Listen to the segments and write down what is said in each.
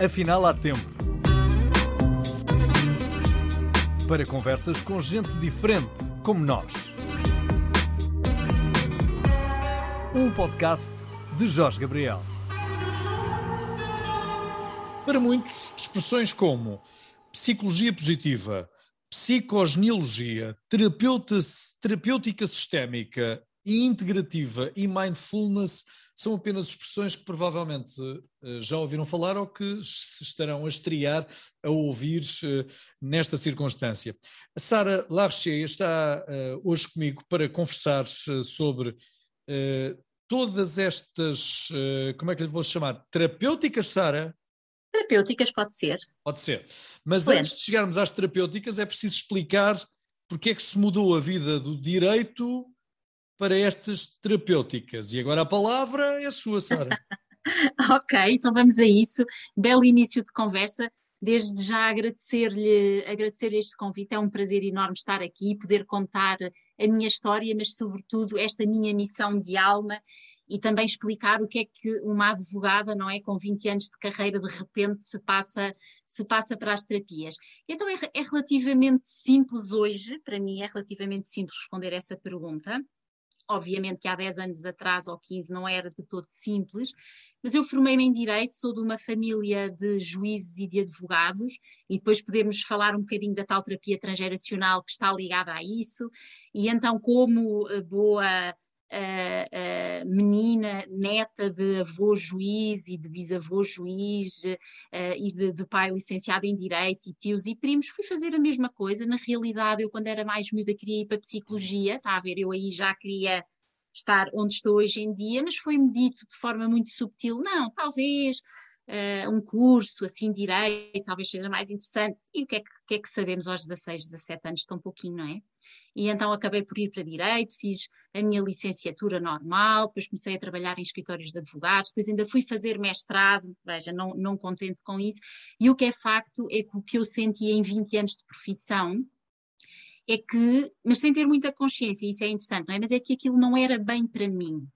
Afinal, há tempo. Para conversas com gente diferente, como nós. Um podcast de Jorge Gabriel. Para muitos, expressões como psicologia positiva, psicogenealogia, terapêutica sistémica e integrativa e mindfulness são apenas expressões que provavelmente eh, já ouviram falar ou que se estarão a estrear a ouvir eh, nesta circunstância. A Sara Larcher está eh, hoje comigo para conversar sobre todas estas, como é que lhe vou chamar? Terapêuticas, Sara? Terapêuticas pode ser. Pode ser. Mas Excelente. antes de chegarmos às terapêuticas, é preciso explicar porque é que se mudou a vida do direito para estas terapêuticas. E agora a palavra é sua, Sara. ok, então vamos a isso. Belo início de conversa. Desde já agradecer-lhe agradecer este convite, é um prazer enorme estar aqui e poder contar a minha história, mas sobretudo esta minha missão de alma e também explicar o que é que uma advogada, não é, com 20 anos de carreira, de repente se passa, se passa para as terapias. Então é, é relativamente simples hoje, para mim é relativamente simples responder essa pergunta. Obviamente que há 10 anos atrás ou 15 não era de todo simples, mas eu formei-me em Direito, sou de uma família de juízes e de advogados, e depois podemos falar um bocadinho da tal terapia transgeracional que está ligada a isso, e então, como eh, boa uh, menina, neta de avô juiz e de bisavô juiz uh, e de, de, pai licenciado em Direito e tios e primos, fui fazer a mesma coisa. Na realidade, eu quando era mais miúda queria ir para a Psicologia, está a ver, eu aí já queria estar onde estou hoje em dia, mas foi-me dito de forma muito subtil, não, talvez uh, um curso assim direito, talvez seja mais interessante. E o que é que, que, é que sabemos aos 16, 17 anos, tão pouquinho, não é? E então acabei por ir para Direito, fiz a minha licenciatura normal, depois comecei a trabalhar em escritórios de advogados, depois ainda fui fazer mestrado, veja, não, não contente com isso. E o que é facto é que o que eu senti em 20 anos de profissão, é que, mas sem ter muita consciência, isso é interessante, não é? Mas é que aquilo não era bem para mim.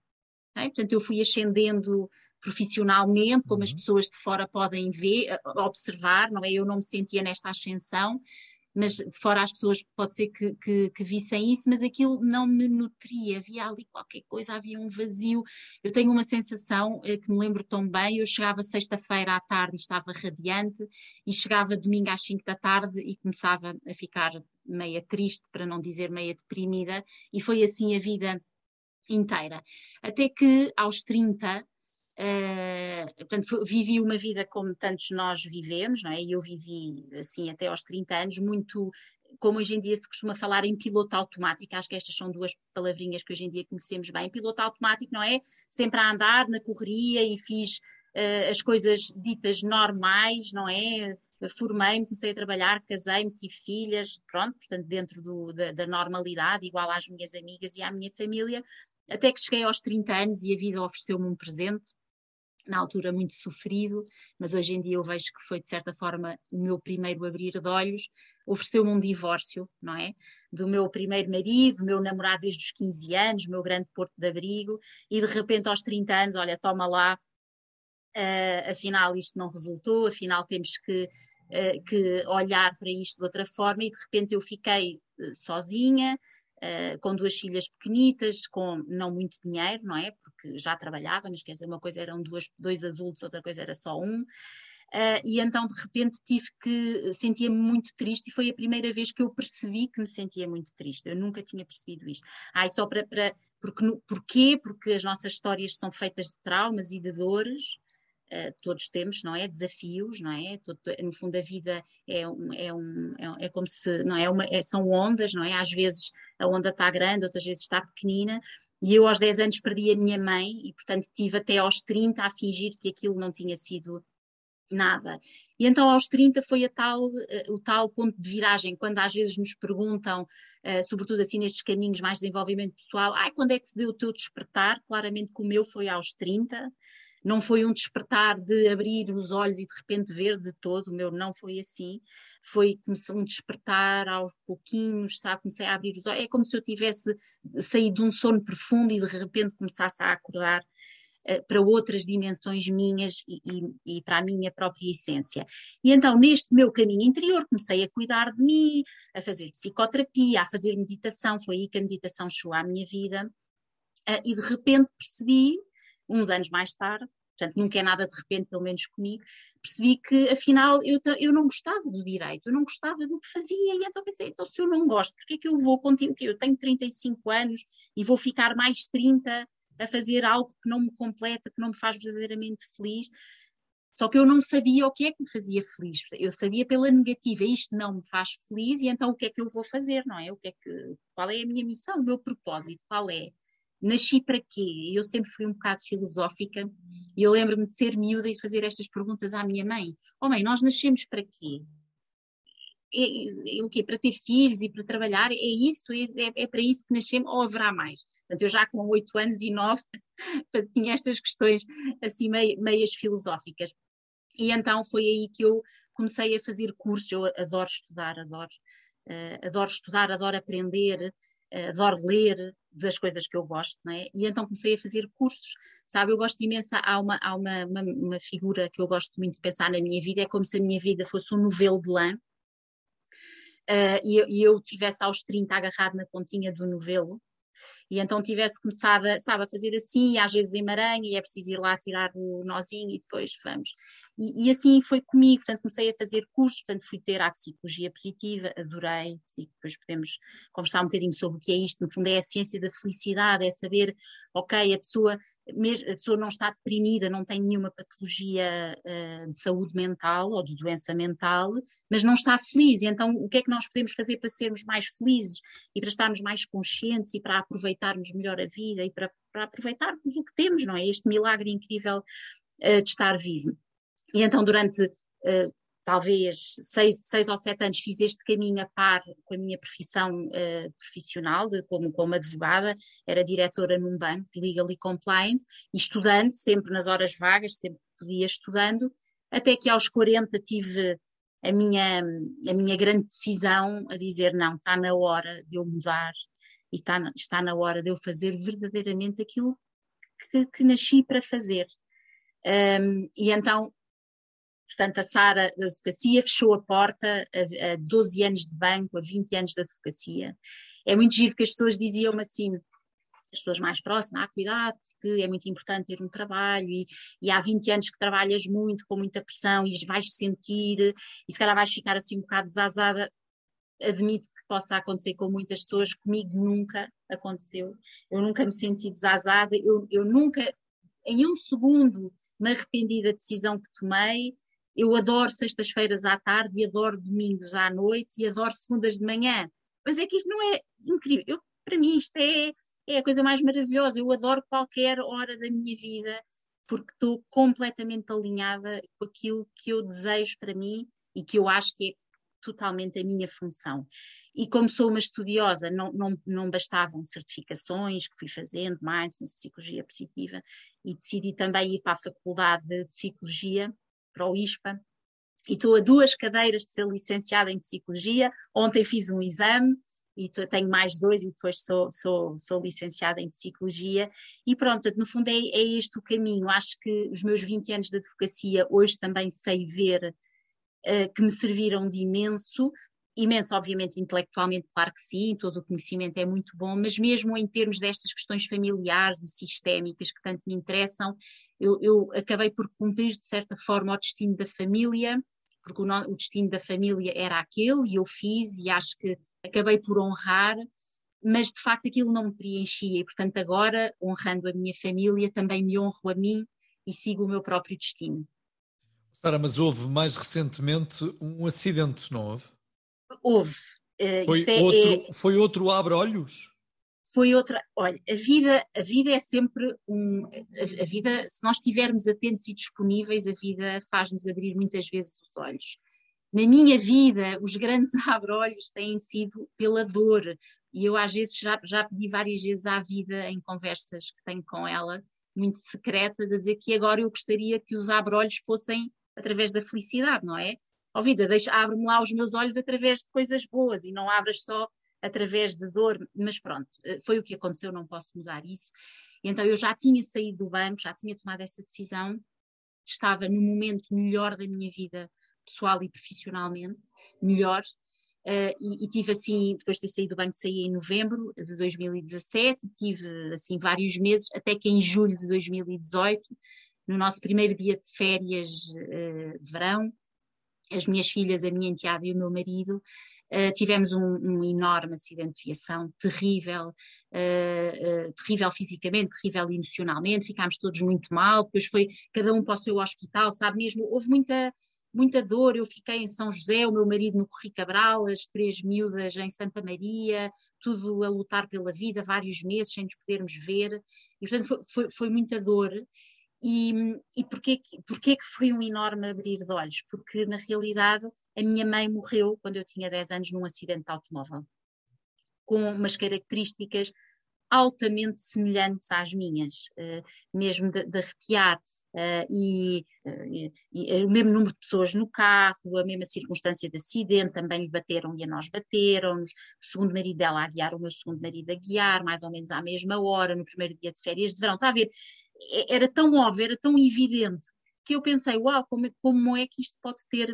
É? Portanto, eu fui ascendendo profissionalmente, como uhum. as pessoas de fora podem ver, observar, não é? Eu não me sentia nesta ascensão, mas de fora as pessoas pode ser que, que, que, vissem isso, mas aquilo não me nutria, havia ali qualquer coisa, havia um vazio. Eu tenho uma sensação eh, que me lembro tão bem, eu chegava sexta-feira à tarde e estava radiante, e chegava domingo às 5 da tarde e começava a ficar meia triste, para não dizer meia deprimida, e foi assim a vida inteira. Até que aos 30, Uh, portanto, vivi uma vida como tantos nós vivemos, não é? E eu vivi assim até aos 30 anos, muito como hoje em dia se costuma falar em piloto automático, acho que estas são duas palavrinhas que hoje em dia conhecemos bem. Piloto automático, não é? Sempre a andar na correria e fiz uh, as coisas ditas normais, não é? Formei-me, comecei a trabalhar, casei-me, tive filhas, pronto, portanto, dentro do, da, da normalidade, igual às minhas amigas e à minha família, até que cheguei aos 30 anos e a vida ofereceu-me um presente na altura muito sofrido, mas hoje em dia eu vejo que foi de certa forma o meu primeiro abrir de olhos, ofereceu-me um divórcio, não é? Do meu primeiro marido, meu namorado desde os 15 anos, meu grande porto de abrigo, e de repente aos 30 anos, olha, toma lá, uh, afinal isto não resultou, afinal temos que, uh, que olhar para isto de outra forma, e de repente eu fiquei uh, sozinha, uh, com duas filhas pequenitas, com não muito dinheiro, não é? Porque já trabalhava, mas quer dizer, uma coisa eram duas, dois adultos, outra coisa era só um. Uh, e então de repente tive que sentia-me muito triste e foi a primeira vez que eu percebi que me sentia muito triste. Eu nunca tinha percebido isto. Ai, só para, para porque porquê? Porque as nossas histórias são feitas de traumas e de dores Uh, todos temos, não é? Desafios, não é? Todo, no fundo, a vida é, um, é, um, é, é como se, não é? Uma, é, são ondas, não é? Às vezes a onda está grande, outras vezes está pequenina. E eu aos 10 anos perdi a minha mãe e, portanto, tive até aos 30 a fingir que aquilo não tinha sido nada. E então aos 30 foi tal, uh, o tal ponto de viragem, quando às vezes nos perguntam, uh, sobretudo assim nestes caminhos mais de desenvolvimento pessoal, ai, quando é que se deu o teu despertar? Claramente que o meu foi aos 30, não foi um despertar de abrir os olhos e de repente ver de todo, o meu não foi assim, foi um despertar aos pouquinhos, sabe? Comecei a abrir os olhos, é como se eu tivesse saído de um sono profundo e de repente começasse a acordar. uh, para outras dimensões minhas e, e, e, para a minha própria essência. E então, neste meu caminho interior, comecei a cuidar de mim, a fazer psicoterapia, a fazer meditação, foi aí que a meditação chegou à minha vida, uh, e de repente percebi, uns anos mais tarde, portanto nunca é nada de repente, pelo menos comigo, percebi que afinal eu, eu não gostava do direito, eu não gostava do que fazia, e então pensei, então se eu não gosto, porque é que eu vou continuar, eu tenho 35 anos e vou ficar mais 30 a fazer algo que não me completa, que não me faz verdadeiramente feliz, só que eu não sabia o que é que me fazia feliz. Eu sabia pela negativa, isto não me faz feliz, e então o que é que eu vou fazer, não é? O que é que, qual é a minha missão, o meu propósito, qual é? Nasci para quê? Eu sempre fui um bocado filosófica e eu lembro-me de ser miúda e de fazer estas perguntas à minha mãe. Oh mãe, nós nascemos para quê? É, é, o quê? Para ter filhos e para trabalhar? É isso? É, é, é para isso que nascemos ou haverá mais? Portanto, eu já com oito anos e nove tinha estas questões assim meio, meias filosóficas. E então foi aí que eu comecei a fazer cursos. Eu adoro estudar, adoro, uh, adoro estudar, adoro aprender, adoro ler das coisas que eu gosto, não é? E então comecei a fazer cursos, sabe? Eu gosto imenso, há uma, há uma, uma, uma figura que eu gosto muito de pensar na minha vida, é como se a minha vida fosse um novelo de lã, uh, e, eu, e eu tivesse aos 30 agarrado na pontinha do novelo, e então tivesse começado a, sabe, a fazer assim, às vezes emaranha, e é preciso ir lá tirar o nozinho e depois vamos. E, e, assim foi comigo, portanto comecei a fazer cursos, portanto fui ter a psicologia positiva, adorei, e depois podemos conversar um bocadinho sobre o que é isto, no fundo é a ciência da felicidade, é saber, ok, a pessoa, mesmo, a pessoa não está deprimida, não tem nenhuma patologia uh, de saúde mental ou de doença mental, mas não está feliz, então o que é que nós podemos fazer para sermos mais felizes e para estarmos mais conscientes e para aproveitarmos melhor a vida e para, para aproveitarmos o que temos, não é? Este milagre incrível uh, de estar vivo. E então, durante uh, talvez seis, seis ou sete anos, fiz este caminho a par com a minha profissão uh, profissional, de, como, como advogada, era diretora num banco de Legal e Compliance, e estudando, sempre nas horas vagas, sempre podia estudando, até que aos 40 tive a minha, a minha grande decisão a dizer: não, está na hora de eu mudar e está na, está na hora de eu fazer verdadeiramente aquilo que, que nasci para fazer. Um, e então Portanto, a Sara da advocacia fechou a porta a, a 12 anos de banco, a 20 anos de advocacia. É muito giro que as pessoas diziam-me assim, as pessoas mais próximas, ah, cuidado, porque é muito importante ter um trabalho e, e, há 20 anos que trabalhas muito, com muita pressão e vais sentir, e se calhar vais ficar assim um bocado desazada. Admito que possa acontecer com muitas pessoas, comigo nunca aconteceu. Eu nunca me senti desazada, eu, eu nunca, em um segundo, me arrependi da decisão que tomei eu adoro sextas-feiras à tarde e adoro domingos à noite e adoro segundas de manhã. Mas é que isto não é incrível. Eu, para mim, isto é, é a coisa mais maravilhosa. Eu adoro qualquer hora da minha vida porque estou completamente alinhada com aquilo que eu desejo para mim e que eu acho que é totalmente a minha função. E como sou uma estudiosa, não, não, não bastavam certificações que fui fazendo, mindfulness, psicologia positiva, e decidi também ir para a faculdade de psicologia para o ISPA, e estou a duas cadeiras de ser licenciada em Psicologia. Ontem fiz um exame e tenho mais dois e depois sou, sou, sou licenciada em Psicologia. E pronto, no fundo é, é este o caminho. Acho que os meus 20 anos de advocacia hoje também sei ver uh, que me serviram de imenso, imenso, obviamente, intelectualmente, claro que sim, todo o conhecimento é muito bom, mas mesmo em termos destas questões familiares e sistémicas que tanto me interessam, eu, eu acabei por cumprir, de certa forma, o destino da família, porque o, o destino da família era aquele e eu fiz e acho que acabei por honrar, mas de facto aquilo não me preenchia e, portanto, agora, honrando a minha família, também me honro a mim e sigo o meu próprio destino. Sara, mas houve mais recentemente um acidente, não houve? Houve. Uh, foi, é, outro, é, foi outro abre-olhos? Foi outra. Olha, a vida, a vida é sempre um. A, a vida, se nós estivermos atentos e disponíveis, a vida faz-nos abrir muitas vezes os olhos. Na minha vida, os grandes abre-olhos têm sido pela dor. E eu, às vezes, já, já pedi várias vezes à vida, em conversas que tenho com ela, muito secretas, a dizer que agora eu gostaria que os abre-olhos fossem através da felicidade, não é? Oh, vida, deixa, abre-me lá os meus olhos através de coisas boas e não abras só através de dor, mas pronto, eh, foi o que aconteceu, não posso mudar isso. Então eu já tinha saído do banco, já tinha tomado essa decisão, estava no momento melhor da minha vida pessoal e profissionalmente, melhor, Uh, e, e, tive assim, depois de ter saído do banco, saí em novembro de 2017, e tive assim vários meses, até que em julho de 2018, no nosso primeiro dia de férias uh, de verão, as minhas filhas, a minha enteada e o meu marido, uh, tivemos um, um, enorme acidente de viação, terrível, terrível fisicamente, terrível emocionalmente, ficámos todos muito mal, depois foi cada um para o seu hospital, sabe mesmo, houve muita muita dor. Eu fiquei em São José, o meu marido no Corri Cabral, as três miúdas em Santa Maria, tudo a lutar pela vida, vários meses sem nos podermos ver. E, portanto, foi, foi, foi muita dor. E, e porquê, porquê que foi um enorme abrir de olhos? Porque, na realidade, a minha mãe morreu quando eu tinha 10 anos num acidente de automóvel, com umas características altamente semelhantes às minhas, uh, mesmo de, de arrepiar. Uh, e, uh, e, e, o mesmo número de pessoas no carro, a mesma circunstância de acidente, também lhe bateram e a nós bateram-nos, o segundo marido dela a guiar, o meu segundo marido a guiar, mais ou menos à mesma hora, no primeiro dia de férias de verão. Está a ver? Era tão óbvio, era tão evidente, que eu pensei, uau, como é, como é que isto pode ter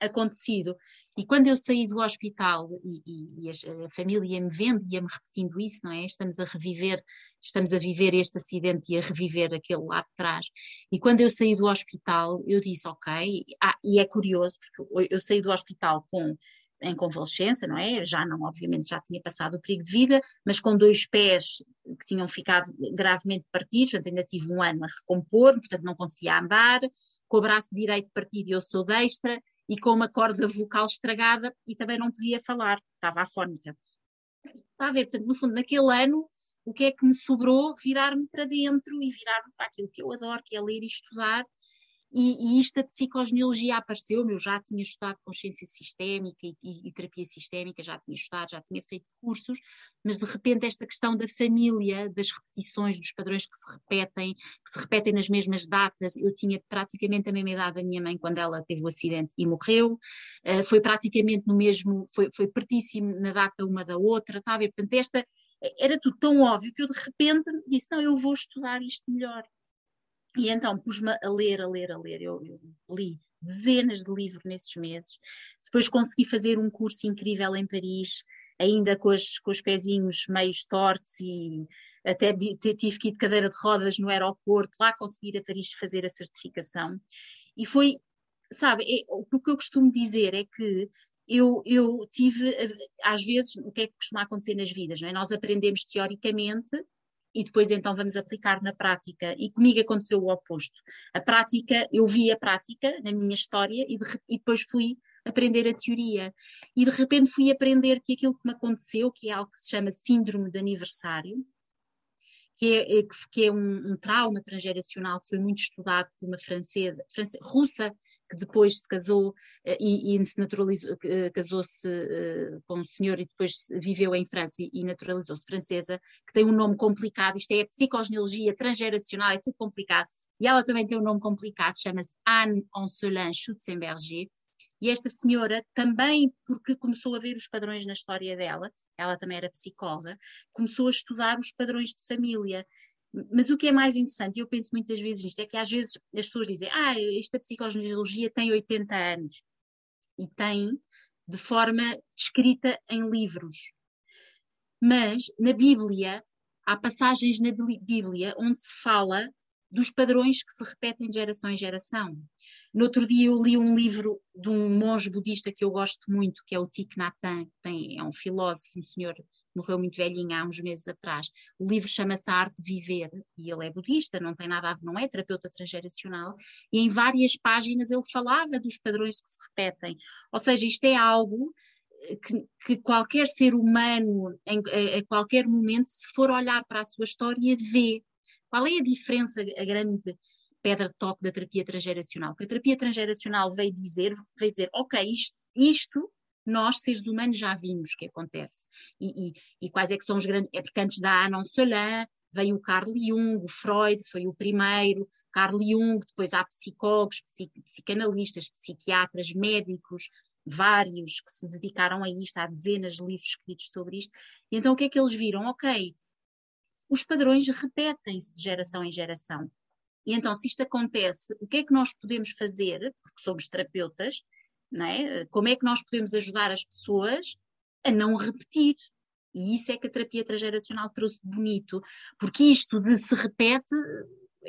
acontecido. E quando eu saí do hospital e, e, e a família ia-me vendo e ia-me repetindo isso, não é? Estamos a reviver, estamos a viver este acidente e a reviver aquele lá de trás. E quando eu saí do hospital, eu disse, ok, ah, e é curioso, porque eu saí do hospital com em convalescença, não é? Já não, obviamente, já tinha passado o perigo de vida, mas com dois pés que tinham ficado gravemente partidos, portanto ainda tive um ano a recompor, portanto não conseguia andar, com o braço direito partido eu sou destra, e com uma corda vocal estragada e também não podia falar, estava afónica. Está a ver, portanto, no fundo, naquele ano, o que é que me sobrou? Virar-me para dentro e virar-me para aquilo que eu adoro, que é ler e estudar, e, e isto da psicogenealogia apareceu, eu já tinha estudado consciência sistémica e, e, e, terapia sistémica, já tinha estudado, já tinha feito cursos, mas de repente esta questão da família, das repetições, dos padrões que se repetem, que se repetem nas mesmas datas, eu tinha praticamente a mesma idade da minha mãe quando ela teve o acidente e morreu, uh, foi praticamente no mesmo, foi, foi pertíssimo na data uma da outra, tá ver? Portanto, esta era tudo tão óbvio que eu de repente disse, não, eu vou estudar isto melhor. E então pus-me a ler, a ler, a ler. Eu, eu, li dezenas de livros nesses meses. Depois consegui fazer um curso incrível em Paris, ainda com, as, com os pezinhos meio tortos e até tive que ir de cadeira de rodas no aeroporto, lá conseguir a Paris fazer a certificação. E foi, sabe, é, o que eu costumo dizer é que eu, eu tive, às vezes, o que é que costuma acontecer nas vidas, não é? Nós aprendemos teoricamente e depois então vamos aplicar na prática. E comigo aconteceu o oposto. A prática, eu vi a prática na minha história e, de, e depois fui aprender a teoria. E de repente fui aprender que aquilo que me aconteceu, que é algo que se chama síndrome de aniversário, que é, que é um, um, trauma transgeracional que foi muito estudado por uma francesa, francesa russa, que depois se casou uh, e, e, se naturalizou, uh, casou-se uh, com um senhor e depois viveu em França e, naturalizou-se francesa, que tem um nome complicado, isto é psicogenealogia transgeracional, é tudo complicado, e ela também tem um nome complicado, chama-se Anne Ancelin Schutzenberger, e esta senhora também, porque começou a ver os padrões na história dela, ela também era psicóloga, começou a estudar os padrões de família mas o que é mais interessante, e eu penso muitas vezes nisto, é que às vezes as pessoas dizem, ah, esta psicogenealogia tem 80 anos, e tem de forma escrita em livros. Mas na Bíblia, há passagens na Bíblia onde se fala dos padrões que se repetem de geração em geração. No outro dia eu li um livro de um monge budista que eu gosto muito, que é o Thich Nhat Hanh, tem, é um filósofo, um senhor morreu muito velhinho há uns meses atrás. O livro chama-se A Arte de Viver e ele é budista, não tem nada a ver, não é terapeuta transgeracional, e em várias páginas ele falava dos padrões que se repetem. Ou seja, isto é algo eh, que, que qualquer ser humano, em, a, a qualquer momento, se for olhar para a sua história, vê. Qual é a diferença, a grande pedra de toque da terapia transgeracional? Que a terapia transgeracional veio dizer, veio dizer, ok, isto, isto nós, seres humanos, já vimos que acontece. E, e, e, quais é que são os grandes. É porque antes da Anon Solin veio o Carl Jung, o Freud foi o primeiro, Carl Jung, depois há psicólogos, psicanalistas, psiquiatras, médicos, vários que se dedicaram a isto, há dezenas de livros escritos sobre isto. E então o que é que eles viram? Ok, os padrões repetem-se de geração em geração. E então, se isto acontece, o que é que nós podemos fazer, porque somos terapeutas, não é? como é que nós podemos ajudar as pessoas a não repetir? E isso é que a terapia transgeracional trouxe de bonito, porque isto de se repete,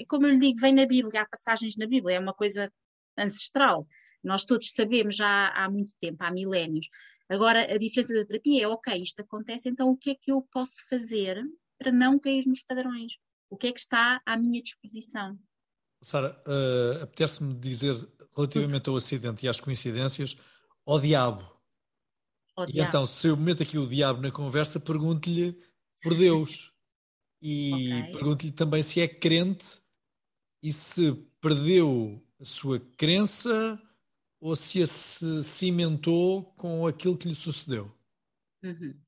como eu lhe digo, vem na Bíblia, há passagens na Bíblia, é uma coisa ancestral. Nós todos sabemos já há muito tempo, há milénios. Agora, a diferença da terapia é, ok, isto acontece, então o que é que eu posso fazer para não cair nos padrões? O que é que está à minha disposição? Sara, uh, apetece-me dizer relativamente Tudo. ao acidente e às coincidências, ao diabo. Ao e diabo. então, se eu meto aqui o diabo na conversa, pergunto-lhe por Deus. E okay. pergunto-lhe também se é crente e se perdeu a sua crença ou se se cimentou com aquilo que lhe sucedeu? Uhum.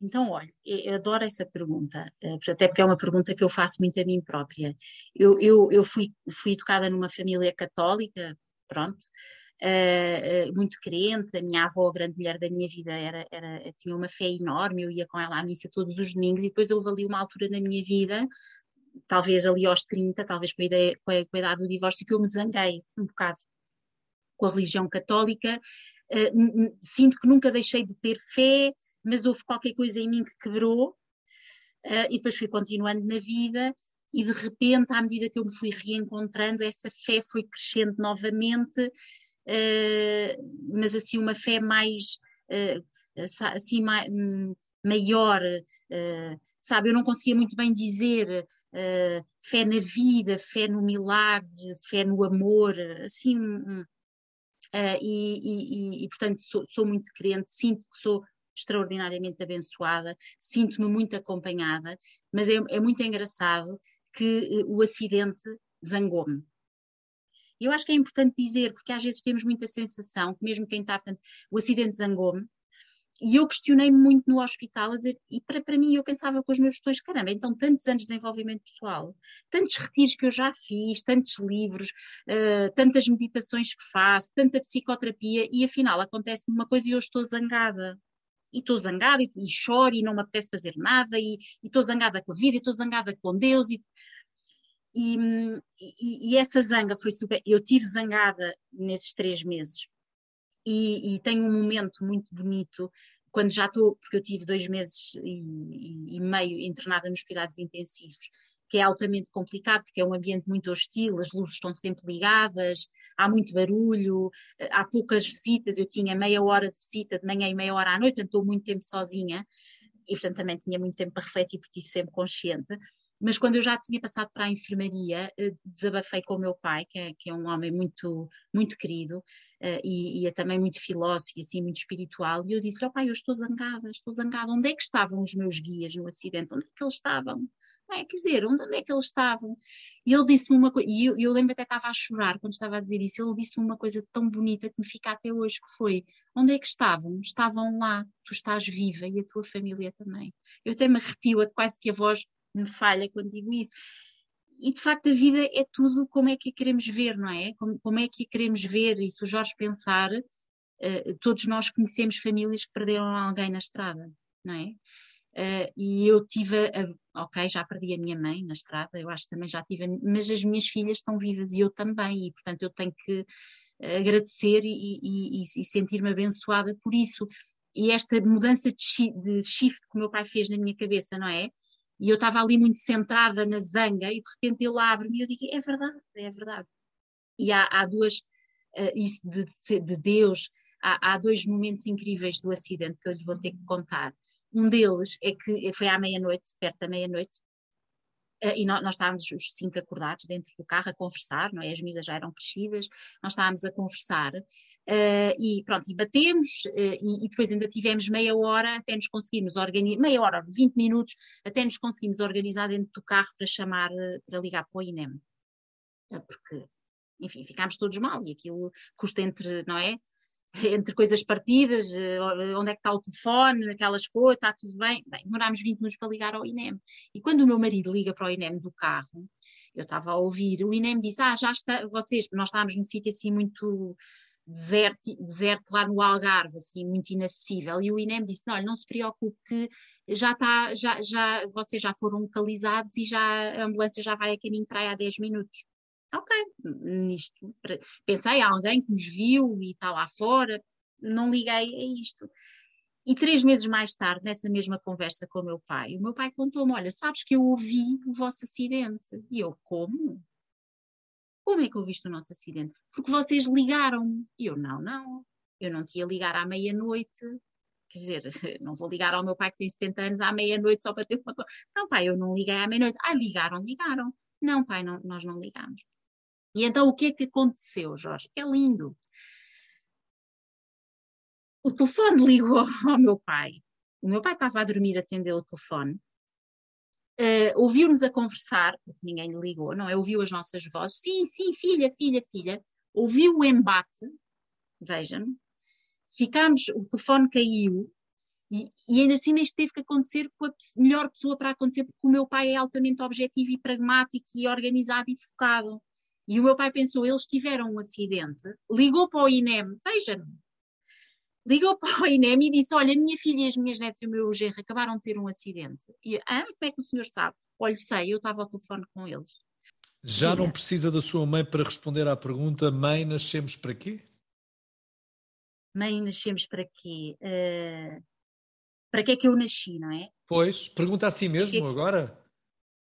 Então, olha, eu adoro essa pergunta, eh, até porque é uma pergunta que eu faço muito a mim própria. Eu, eu, eu fui, fui educada numa família católica, pronto, uh, muito crente, a minha avó, a grande mulher da minha vida, era, era, tinha uma fé enorme, eu ia com ela à missa todos os domingos, e depois houve ali uma altura na minha vida, talvez ali aos 30, talvez com a, ideia, com a, com a idade do divórcio, que eu me zanguei um bocado com a religião católica. Sinto que nunca deixei de ter fé, mas houve qualquer coisa em mim que quebrou, uh, e depois fui continuando na vida, e de repente, à medida que eu me fui reencontrando, essa fé foi crescendo novamente, uh, mas assim, uma fé mais, assim, mais, um, maior, sabe? Eu não conseguia muito bem dizer fé na vida, fé no milagre, fé no amor, assim, Uh, e, e, e, portanto, sou, sou, muito crente, sinto que sou extraordinariamente abençoada, sinto-me muito acompanhada, mas é, é muito engraçado que uh, o acidente zangou-me. Eu acho que é importante dizer, porque às vezes temos muita sensação que mesmo quem está, portanto, o acidente zangou-me, e eu questionei-me muito no hospital, a dizer, e para, para mim eu pensava com os meus gestores, caramba, então tantos anos de desenvolvimento pessoal, tantos retiros que eu já fiz, tantos livros, uh, tantas meditações que faço, tanta psicoterapia, e afinal acontece uma coisa e eu estou zangada. E estou zangada e, e choro e não me apetece fazer nada, e estou zangada com a vida, e estou zangada com Deus, e, e, e, e, essa zanga foi super. Eu tive zangada nesses três meses, e, e tenho um momento muito bonito quando já estou, porque eu tive dois meses e, e, meio internada nos cuidados intensivos, que é altamente complicado, porque é um ambiente muito hostil, as luzes estão sempre ligadas, há muito barulho, há poucas visitas, eu tinha meia hora de visita de manhã e meia hora à noite, portanto estou muito tempo sozinha, e portanto também tinha muito tempo para refletir, porque estive sempre consciente. Mas quando eu já tinha passado para a enfermaria, eh, desabafei com o meu pai, que é, que é um homem muito, muito querido uh, e, e, é também muito filósofo e assim muito espiritual, e eu disse-lhe, oh pai, eu estou zangada, estou zangada, onde é que estavam os meus guias no acidente? Onde é que eles estavam? É, quer dizer, onde, é que eles estavam? E ele disse-me uma coisa, e eu, eu lembro até estava a chorar quando estava a dizer isso, ele disse-me uma coisa tão bonita que me fica até hoje, que foi, onde é que estavam? Estavam lá, tu estás viva e a tua família também. Eu até me arrepio, quase que a voz me falha quando digo isso. E de facto a vida é tudo como é que a queremos ver, não é? Como, como é que a queremos ver? E se o Jorge pensar, uh, todos nós conhecemos famílias que perderam alguém na estrada, não é? Uh, e eu tive, a, ok, já perdi a minha mãe na estrada, eu acho que também já tive, mas as minhas filhas estão vivas e eu também, e portanto eu tenho que agradecer e, e, e sentir-me abençoada por isso. E esta mudança de, de shift que o meu pai fez na minha cabeça, não é? E eu estava ali muito centrada na zanga e de repente ele abre-me e eu digo, é verdade, é verdade. E há, há duas, uh, isso de, de Deus, há, há, dois momentos incríveis do acidente que eu lhe vou ter que contar. Um deles é que foi à meia-noite, perto da meia-noite, Uh, e nós, nós, estávamos os cinco acordados dentro do carro a conversar, não é? As miúdas já eram crescidas, nós estávamos a conversar uh, e pronto, e batemos uh, e, e, depois ainda tivemos meia hora até nos conseguirmos organizar, meia hora, 20 minutos, até nos conseguimos organizar dentro do carro para chamar, para ligar para o INEM. porque, enfim, ficámos todos mal e aquilo custa entre, não é? entre coisas partidas, eh, onde é que está o telefone, aquelas coisas, está tudo bem. Bem, demorámos 20 minutos para ligar ao INEM. E quando o meu marido liga para o INEM do carro, eu estava a ouvir, o INEM disse, ah, já está, vocês, nós estávamos num sítio assim muito, deserto, deserto lá no Algarve, assim, muito inacessível. E o INEM disse: não, não se preocupe, que já está, já, já, vocês já foram localizados e já a ambulância já vai a caminho para aí há 10 minutos. Ok, nisto. Pensei, há alguém que nos viu e está lá fora, não liguei a isto. E três meses mais tarde, nessa mesma conversa com o meu pai, o meu pai contou-me: Olha, sabes que eu ouvi o vosso acidente? E eu, como? Como é que ouviste o nosso acidente? Porque vocês ligaram-me. E eu, não, não. Eu não tinha ligar à meia-noite. Quer dizer, não vou ligar ao meu pai que tem 70 anos à meia-noite só para ter uma coisa. Não, pai, eu não liguei à meia-noite. Ah, ligaram, ligaram. Não, pai, não, nós não ligamos. E então o que é que aconteceu, Jorge? É lindo. O telefone ligou ao meu pai. O meu pai estava a dormir, atendeu o telefone uh, ouviu-nos a conversar, porque ninguém ligou, não é? Ouviu as nossas vozes, sim, sim, filha, filha, filha, ouviu o embate, vejam, ficámos, o telefone caiu, e, e ainda assim isto teve que acontecer com a melhor pessoa para acontecer, porque o meu pai é altamente objetivo e pragmático e organizado e focado. E o meu pai pensou, eles tiveram um acidente, ligou para o INEM, vejam, ligou para o INEM e disse: Olha, a minha filha e as minhas netas e o meu genro acabaram de ter um acidente. E, ah, como é que o senhor sabe? Olha, sei, eu estava ao telefone com eles. Já não precisa da sua mãe para responder à pergunta: Mãe, nascemos para quê? Mãe, nascemos para quê? Uh, para que é que eu nasci, não é? Pois, pergunta assim mesmo que... agora.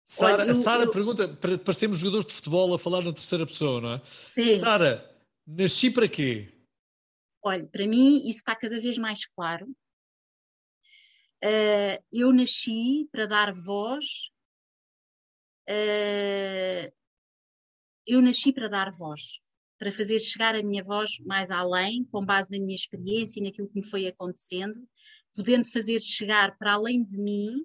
Sara, Olha, Sara eu... pergunta, parecemos jogadores de futebol a falar na terceira pessoa, não é? Sim. Sara, nasci para quê? Olha, para mim isso está cada vez mais claro. Uh, eu nasci para dar voz. Uh, eu nasci para dar voz, para fazer chegar a minha voz mais além, com base na minha experiência e naquilo que me foi acontecendo, podendo fazer chegar para além de mim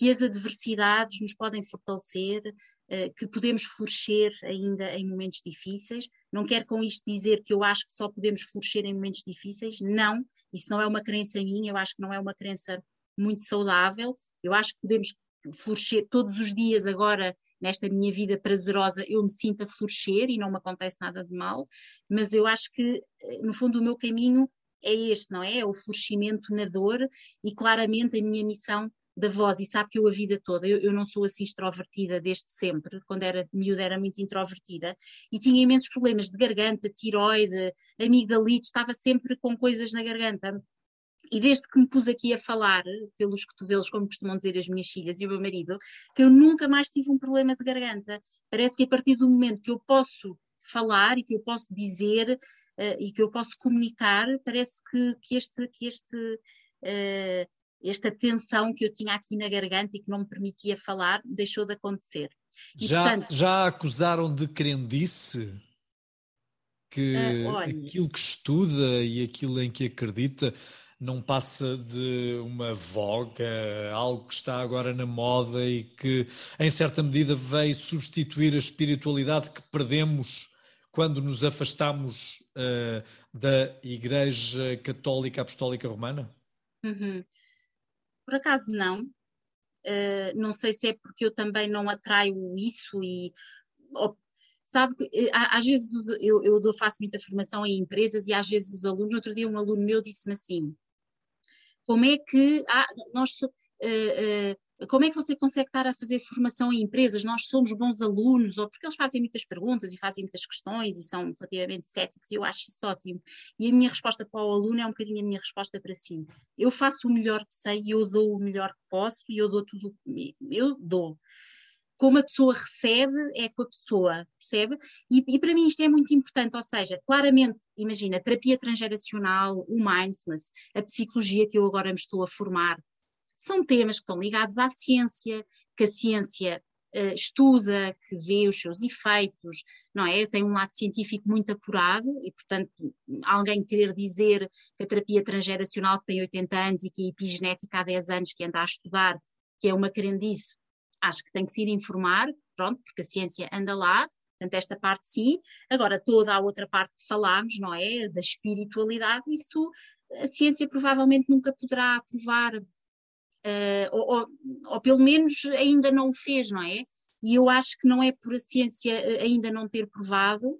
que as adversidades nos podem fortalecer, uh, que podemos florescer ainda em momentos difíceis, não quero com isto dizer que eu acho que só podemos florescer em momentos difíceis, não, isso não é uma crença minha, eu acho que não é uma crença muito saudável, eu acho que podemos florescer todos os dias agora nesta minha vida prazerosa, eu me sinto a florescer e não me acontece nada de mal, mas eu acho que eh, no fundo o meu caminho é este, não é? É o florescimento na dor e claramente a minha missão da voz e sabe que eu a vida toda, eu, eu, não sou assim extrovertida desde sempre, quando era miúda era muito introvertida e tinha imensos problemas de garganta, tiroide, amigdalite, estava sempre com coisas na garganta. E desde que me pus aqui a falar, pelos cotovelos, como costumam dizer as minhas filhas e o meu marido, que eu nunca mais tive um problema de garganta. Parece que a partir do momento que eu posso falar e que eu posso dizer uh, e que eu posso comunicar, parece que, que este, que este uh, esta tensão que eu tinha aqui na garganta e que não me permitia falar deixou de acontecer. E, já, portanto, já acusaram de crendice? Que uh, olha, aquilo que estuda e aquilo em que acredita não passa de uma voga, algo que está agora na moda e que, em certa medida, veio substituir a espiritualidade que perdemos quando nos afastamos uh, da Igreja Católica Apostólica Romana? Uhum. Por acaso não. Uh, não sei se é porque eu também não atraio isso e sabe que eh, às vezes eu, eu dou, faço muita formação em empresas e às vezes os alunos, outro dia um aluno meu disse-me assim, como é que ah, nós como é que você consegue estar a fazer formação em empresas? Nós somos bons alunos, ou porque eles fazem muitas perguntas e fazem muitas questões e são relativamente céticos, e eu acho isso ótimo. E a minha resposta para o aluno é um bocadinho a minha resposta para si. Eu faço o melhor que sei, eu dou o melhor que posso e eu dou tudo, eu dou como a pessoa recebe é com a pessoa, percebe? E, e, para mim isto é muito importante, ou seja, claramente, imagina, terapia transgeracional, o mindfulness, a psicologia que eu agora me estou a formar, são temas que estão ligados à ciência, que a ciência uh, estuda, que vê os seus efeitos, não é? Tem um lado científico muito apurado e, portanto, alguém querer dizer que a terapia transgeracional que tem 80 anos e que a epigenética há 10 anos que anda a estudar, que é uma crendice, acho que tem que se ir informar, pronto, porque a ciência anda lá, Portanto, esta parte sim. Agora, toda a outra parte que falámos, não é? Da espiritualidade, isso a ciência provavelmente nunca poderá provar uh, ou, ou, ou, pelo menos ainda não o fez, não é? E eu acho que não é por a ciência eh, ainda não ter provado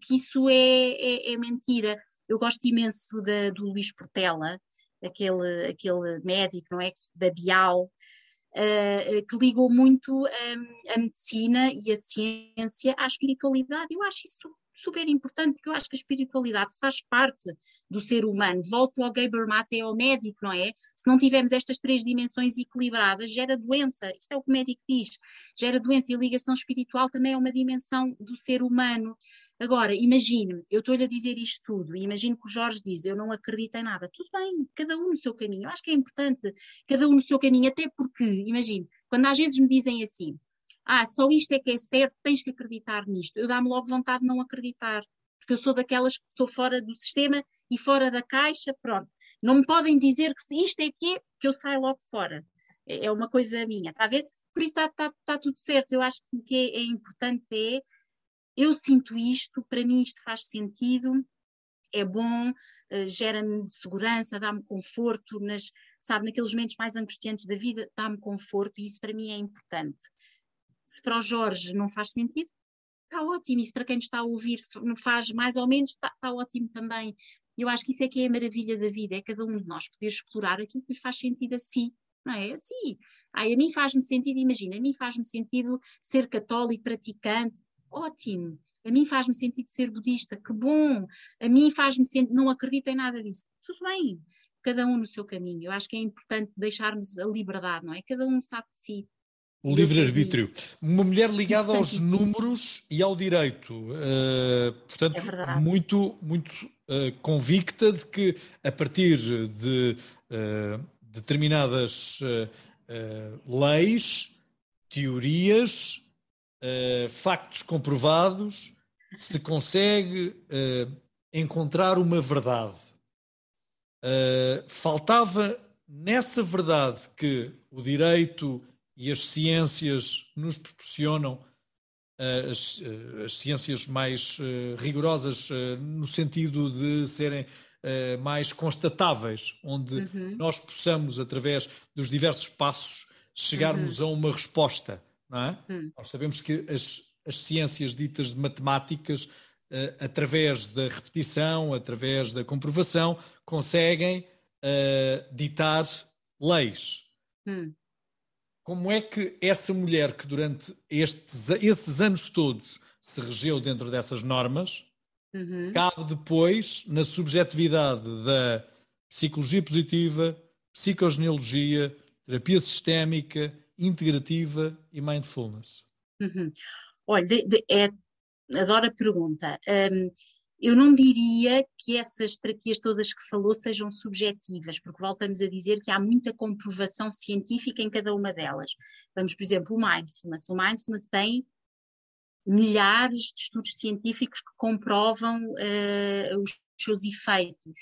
que isso é, é, é mentira. Eu gosto imenso da, do Luís Portela, aquele, aquele médico, não é? Da Bial, uh, que ligou muito um, a medicina e a ciência à espiritualidade. Eu acho isso super importante, porque eu acho que a espiritualidade faz parte do ser humano. Volto ao Gaber Mate, ao médico, não é? Se não tivermos estas três dimensões equilibradas, gera doença. Isto é o que o médico diz. Gera doença e a ligação espiritual também é uma dimensão do ser humano. Agora, imagine, eu estou-lhe a dizer isto tudo, e imagino que o Jorge diz, eu não acredito em nada. Tudo bem, cada um no seu caminho. Eu acho que é importante, cada um no seu caminho, até porque, imagine, quando às vezes me dizem assim, ah, só isto é que é certo, tens que acreditar nisto. Eu dá-me logo vontade de não acreditar, porque eu sou daquelas que sou fora do sistema e fora da caixa, pronto. Não me podem dizer que se isto é que é, que eu saio logo fora. É, é uma coisa minha, está a ver? Por isso está, está, está tudo certo. Eu acho que o que é, é importante é, eu sinto isto, para mim isto faz sentido, é bom, uh, gera-me segurança, dá-me conforto, nas, sabe, naqueles momentos mais angustiantes da vida, dá-me conforto e isso para mim é importante. Se para o Jorge não faz sentido, está ótimo. E se para quem está a ouvir faz mais ou menos, está, está ótimo também. Eu acho que isso é que é a maravilha da vida, é cada um de nós poder explorar aquilo que lhe faz sentido a si. Não é assim? Ai, a mim faz-me sentido, imagina, a mim faz-me sentido ser católico, praticante, ótimo. A mim faz-me sentido ser budista, que bom. A mim faz-me sentido, não acredito em nada disso. Tudo bem, cada um no seu caminho. Eu acho que é importante deixarmos a liberdade, não é? Cada um sabe de si. O livre-arbítrio. Uma mulher ligada aos números e ao direito. Uh, portanto, é muito, muito uh, convicta de que, a partir de uh, determinadas leis, teorias, factos comprovados, se consegue encontrar uma verdade. faltava nessa verdade que o direito e as ciências nos proporcionam uh, as, uh, as, ciências mais uh, rigorosas no sentido de serem mais constatáveis, onde uhum. nós possamos, através dos diversos passos, chegarmos uhum. a uma resposta. É? Uhum. Nós sabemos que as, as ciências ditas de matemáticas, através da repetição, através da comprovação, conseguem ditar leis. Hum como é que essa mulher que durante estes, esses anos todos se regeu dentro dessas normas, uhum. cabe depois na subjetividade da psicologia positiva, psicogenealogia, terapia sistémica, integrativa e mindfulness? Uhum. Olha, de, de, é, adoro a pergunta. Um, eu não diria que essas terapias todas que falou sejam subjetivas, porque voltamos a dizer que há muita comprovação científica em cada uma delas. Vamos, por exemplo, o mindfulness. O mindfulness tem milhares de estudos científicos que comprovam uh, os seus efeitos.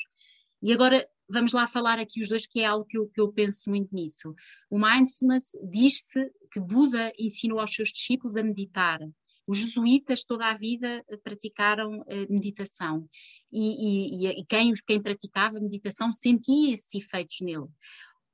E agora vamos lá falar aqui os dois, que é algo que eu, que eu penso muito nisso. O mindfulness diz-se que Buda ensinou aos seus discípulos a meditar. Os jesuítas toda a vida eh, praticaram eh, meditação e, e, e quem, quem praticava meditação sentia esses efeitos nele.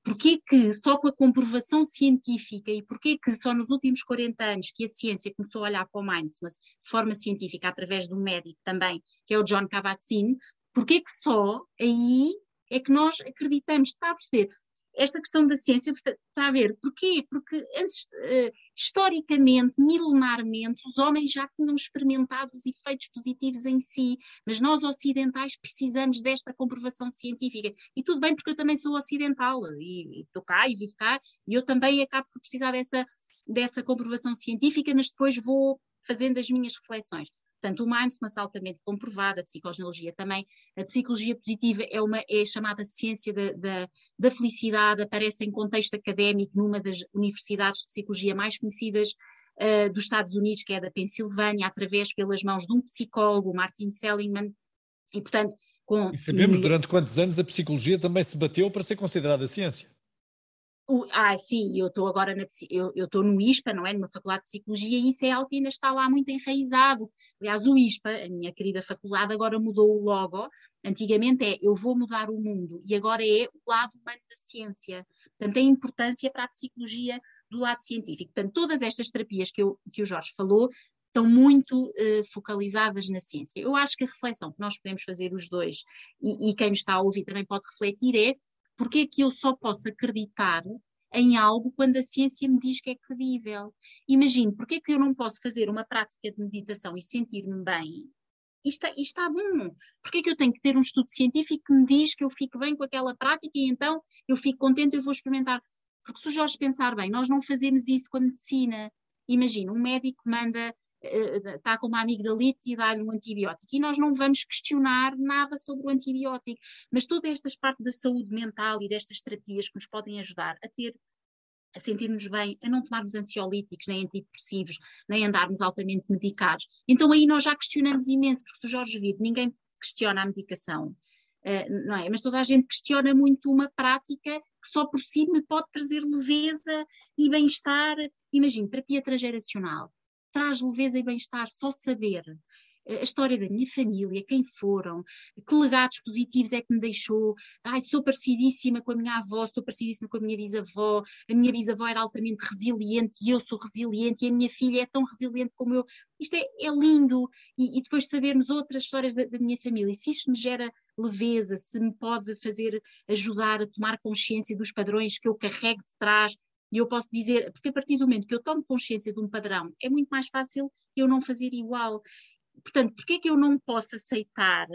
Porquê que só com a comprovação científica e porquê que só nos últimos 40 anos que a ciência começou a olhar para o mindfulness de forma científica, através de um médico também, que é o John Kabat-Zinn, porquê que só aí é que nós acreditamos, está a perceber? Esta questão da ciência, está a ver, porquê? Porque uh, historicamente, milenarmente, os homens já tinham experimentado os efeitos positivos em si, mas nós ocidentais precisamos desta comprovação científica. E tudo bem, porque eu também sou ocidental, e estou cá e vivo cá, e eu também acabo por precisar dessa, dessa comprovação científica, mas depois vou fazendo as minhas reflexões. Portanto, o mindfulness altamente comprovado, a psicogenealogia também. A psicologia positiva é, uma, é chamada ciência da, da, da felicidade, aparece em contexto académico numa das universidades de psicologia mais conhecidas uh, dos Estados Unidos, que é da Pensilvânia, através pelas mãos de um psicólogo, Martin Seligman, e portanto... Com, e sabemos durante quantos anos a psicologia também se bateu para ser considerada ciência? O, ah, sim, eu estou agora na, eu estou no ISPA, não é? Numa faculdade de psicologia, e isso é algo que ainda está lá muito enraizado. Aliás, o ISPA, a minha querida faculdade, agora mudou o logo. Antigamente é eu vou mudar o mundo, e agora é o lado humano da ciência. Portanto, tem importância para a psicologia do lado científico. Portanto, todas estas terapias que, eu, que o Jorge falou estão muito uh, focalizadas na ciência. Eu acho que a reflexão que nós podemos fazer os dois, e, e quem me está a ouvir também pode refletir, é porque é que eu só posso acreditar em algo quando a ciência me diz que é credível. Imagino, porque é que eu não posso fazer uma prática de meditação e sentir-me bem? Isto, está bom. Porque é que eu tenho que ter um estudo científico que me diz que eu fico bem com aquela prática e então eu fico contente e vou experimentar? Porque se o Jorge pensar bem, nós não fazemos isso com a medicina. Imagina, um médico manda está eh, com uma amigdalite e dá-lhe um antibiótico. E nós não vamos questionar nada sobre o antibiótico. Mas todas estas partes da saúde mental e destas terapias que nos podem ajudar a ter a sentirmos bem, a não tomarmos ansiolíticos, nem antidepressivos, nem andarmos altamente medicados. Então aí nós já questionamos imenso, porque o Jorge vive, ninguém questiona a medicação, uh, não é? Mas toda a gente questiona muito uma prática que só por si me pode trazer leveza e bem-estar. Imagine, terapia transgeracional traz leveza e bem-estar só saber a história da minha família, quem foram, que legados positivos é que me deixou. Ai, sou parecidíssima com a minha avó, sou parecidíssima com a minha bisavó, a minha bisavó era altamente resiliente e eu sou resiliente e a minha filha é tão resiliente como eu. Isto é, é lindo. E, e, depois sabermos outras histórias da, da minha família. E se isto me gera leveza, se me pode fazer ajudar a tomar consciência dos padrões que eu carrego de trás, e eu posso dizer, porque a partir do momento que eu tomo consciência de um padrão, é muito mais fácil eu não fazer igual. Portanto, porquê é que eu não posso aceitar,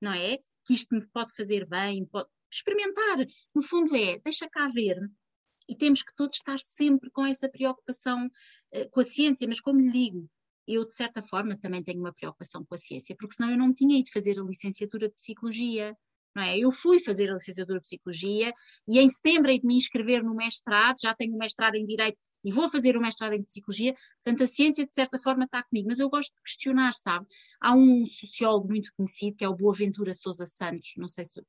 não é? Que isto me pode fazer bem, pode experimentar. No fundo é, deixa cá ver. E temos que todos estar sempre com essa preocupação uh, com a ciência, mas como lhe digo, eu de certa forma também tenho uma preocupação com a ciência, porque senão eu não tinha ido fazer a licenciatura de psicologia. Não é? Eu fui fazer a licenciatura de Psicologia e em setembro hei de me inscrever no mestrado, já tenho o mestrado em Direito e vou fazer o mestrado em Psicologia, portanto a ciência de certa forma está comigo, mas eu gosto de questionar, sabe? Há um sociólogo muito conhecido que é o Boaventura Sousa Santos, não sei se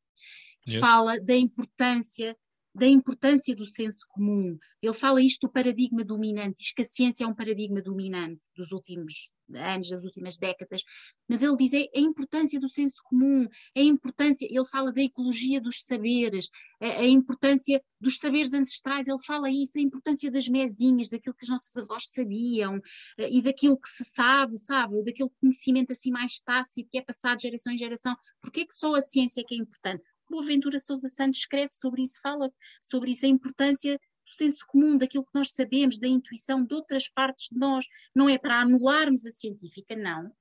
yes. fala da importância da importância do senso comum. Ele fala isto do paradigma dominante, diz que a ciência é um paradigma dominante dos últimos anos, das últimas décadas, mas ele diz é a importância do senso comum, a importância, ele fala da ecologia dos saberes, a, a importância dos saberes ancestrais, ele fala isso, a importância das mesinhas, daquilo que as nossas avós sabiam eh, e daquilo que se sabe, sabe, daquele conhecimento assim mais tácito que é passado de geração em geração. Porquê que só a ciência é que é importante? Boaventura Sousa Santos escreve sobre isso, fala sobre isso, a importância do senso comum, daquilo que nós sabemos, da intuição de outras partes de nós. Não é para anularmos a científica, não.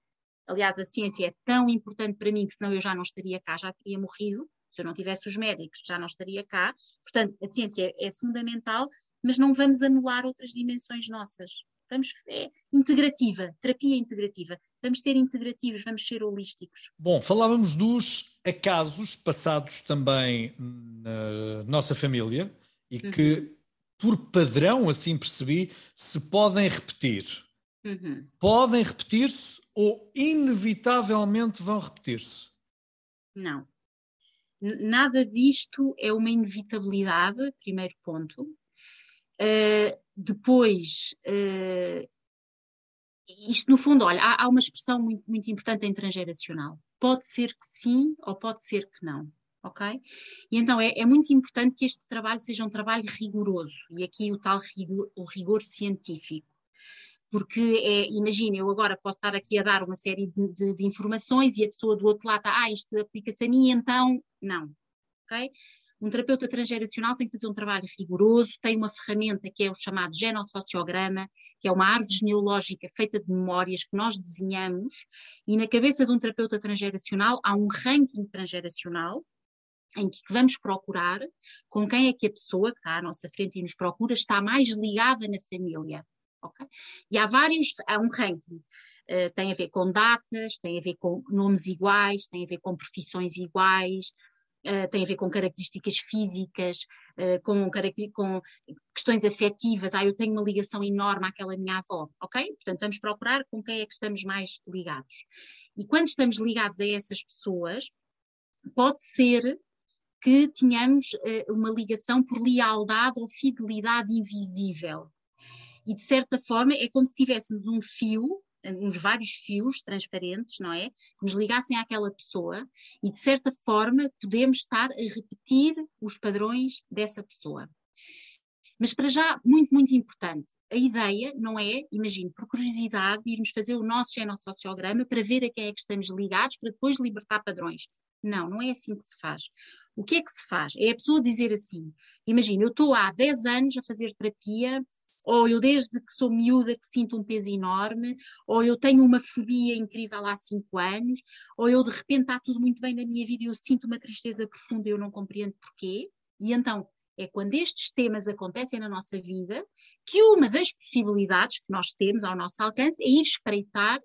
Aliás, a ciência é tão importante para mim que senão eu já não estaria cá, já teria morrido. Se eu não tivesse os médicos, já não estaria cá. Portanto, a ciência é fundamental, mas não vamos anular outras dimensões nossas. Vamos, é integrativa, terapia integrativa. Vamos ser integrativos, vamos ser holísticos. Bom, falávamos dos acasos passados também na nossa família e uhum. que, por padrão, assim percebi, se podem repetir. Uhum. Podem repetir-se ou inevitavelmente vão repetir-se? Não. Nada disto é uma inevitabilidade, primeiro ponto. Uh, depois, uh, isto no fundo, olha, há, há, uma expressão muito, muito importante em transgeracional. Pode ser que sim ou pode ser que não, ok? E então é, é muito importante que este trabalho seja um trabalho rigoroso, e aqui o tal rigor, o rigor científico. Porque, é, imagina, eu agora posso estar aqui a dar uma série de, de, de informações e a pessoa do outro lado está, ah, isto aplica-se a mim, então, não, ok? Um terapeuta transgeracional tem que fazer um trabalho rigoroso, tem uma ferramenta que é o chamado genossociograma, que é uma árvore genealógica feita de memórias que nós desenhamos, e na cabeça de um terapeuta transgeracional há um ranking transgeracional, em que vamos procurar com quem é que a pessoa que está à nossa frente e nos procura está mais ligada na família. Okay? E há vários, há um ranking. Uh, tem a ver com datas, tem a ver com nomes iguais, tem a ver com profissões iguais, Uh, tem a ver com características físicas, uh, com, com, questões afetivas. Ah, eu tenho uma ligação enorme àquela minha avó, ok? Portanto, vamos procurar com quem é que estamos mais ligados. E quando estamos ligados a essas pessoas, pode ser que tenhamos uh, uma ligação por lealdade ou fidelidade invisível. E, de certa forma, é como se tivéssemos um fio uns vários fios transparentes, não é? Que nos ligassem àquela pessoa e, de certa forma, podemos estar a repetir os padrões dessa pessoa. Mas, para já, muito, muito importante, a ideia não é, imagino, por curiosidade, irmos fazer o nosso genossociograma para ver a quem é que estamos ligados, para depois libertar padrões. Não, não é assim que se faz. O que é que se faz? É a pessoa dizer assim: imagina, eu estou há 10 anos a fazer terapia, ou eu desde que sou miúda que sinto um peso enorme, ou eu tenho uma fobia incrível há 5 anos, ou eu de repente está tudo muito bem na minha vida e eu sinto uma tristeza profunda e eu não compreendo porquê. E então é quando estes temas acontecem na nossa vida que uma das possibilidades que nós temos ao nosso alcance é ir espreitar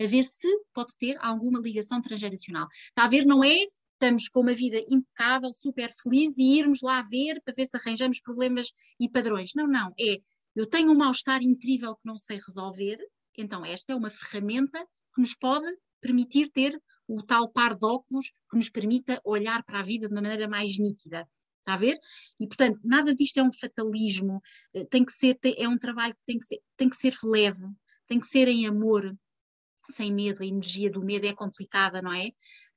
a ver se pode ter alguma ligação transgeracional. Está a ver, não é estamos com uma vida impecável, super feliz e irmos lá ver para ver se arranjamos problemas e padrões. Não, não, é eu tenho um mal-estar incrível que não sei resolver, então esta é uma ferramenta que nos pode permitir ter o tal par de óculos que nos permita olhar para a vida de uma maneira mais nítida. Está a ver? E, portanto, nada disto é um fatalismo, eh, tem que ser, é um trabalho que tem que ser, tem que ser leve, tem que ser em amor, sem medo, a energia do medo é complicada, não é?